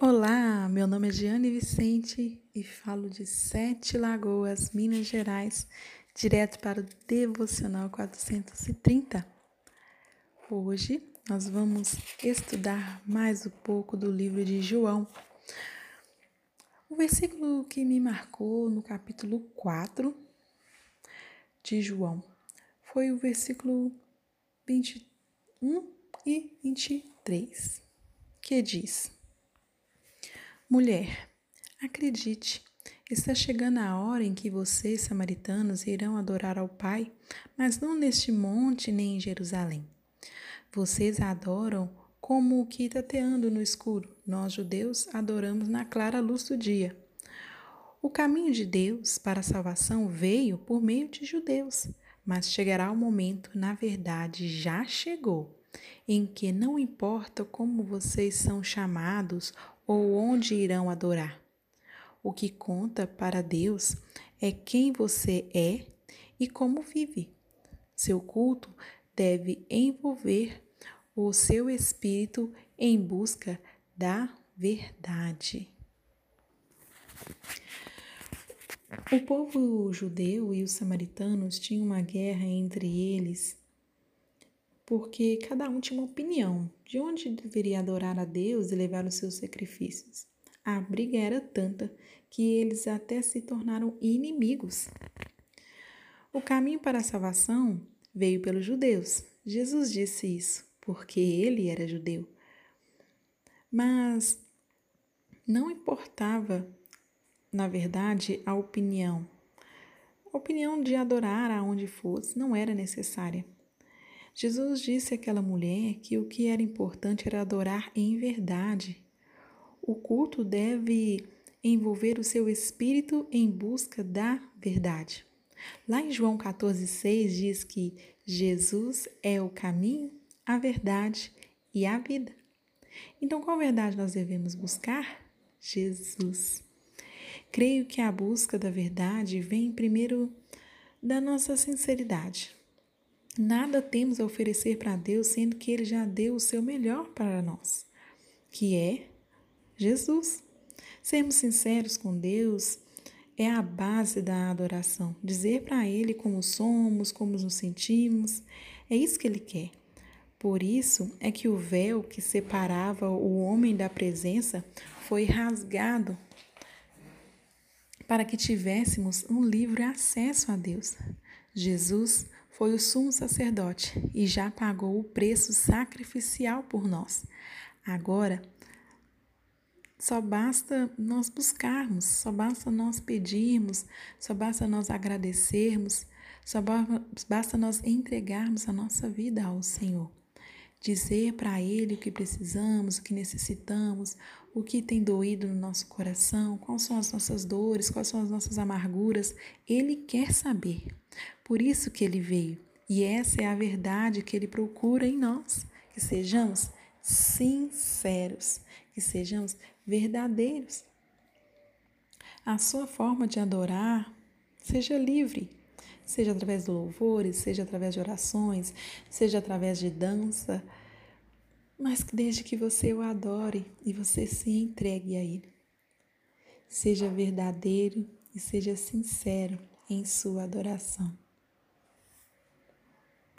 Olá, meu nome é Giane Vicente e falo de Sete Lagoas, Minas Gerais, direto para o Devocional 430. Hoje nós vamos estudar mais um pouco do livro de João. O versículo que me marcou no capítulo 4 de João foi o versículo 21 e 23, que diz: Mulher, acredite, está chegando a hora em que vocês, samaritanos, irão adorar ao Pai, mas não neste monte nem em Jerusalém. Vocês adoram como que tateando no escuro. Nós, judeus, adoramos na clara luz do dia. O caminho de Deus para a salvação veio por meio de judeus, mas chegará o momento, na verdade, já chegou, em que não importa como vocês são chamados ou onde irão adorar. O que conta para Deus é quem você é e como vive. Seu culto deve envolver o seu espírito em busca da verdade. O povo judeu e os samaritanos tinham uma guerra entre eles porque cada um tinha uma opinião de onde deveria adorar a Deus e levar os seus sacrifícios. A briga era tanta que eles até se tornaram inimigos. O caminho para a salvação veio pelos judeus. Jesus disse isso porque ele era judeu. Mas não importava, na verdade, a opinião. A opinião de adorar aonde fosse não era necessária. Jesus disse àquela mulher que o que era importante era adorar em verdade. O culto deve envolver o seu espírito em busca da verdade. Lá em João 14,6 diz que Jesus é o caminho, a verdade e a vida. Então, qual verdade nós devemos buscar? Jesus. Creio que a busca da verdade vem primeiro da nossa sinceridade. Nada temos a oferecer para Deus, sendo que Ele já deu o seu melhor para nós, que é Jesus. Sermos sinceros com Deus é a base da adoração. Dizer para Ele como somos, como nos sentimos, é isso que Ele quer. Por isso é que o véu que separava o homem da presença foi rasgado para que tivéssemos um livre acesso a Deus. Jesus foi o sumo sacerdote e já pagou o preço sacrificial por nós. Agora, só basta nós buscarmos, só basta nós pedirmos, só basta nós agradecermos, só basta nós entregarmos a nossa vida ao Senhor. Dizer para Ele o que precisamos, o que necessitamos, o que tem doído no nosso coração, quais são as nossas dores, quais são as nossas amarguras. Ele quer saber. Por isso que ele veio. E essa é a verdade que ele procura em nós, que sejamos sinceros, que sejamos verdadeiros. A sua forma de adorar seja livre, seja através de louvores, seja através de orações, seja através de dança, mas desde que você o adore e você se entregue a Ele. Seja verdadeiro e seja sincero em sua adoração.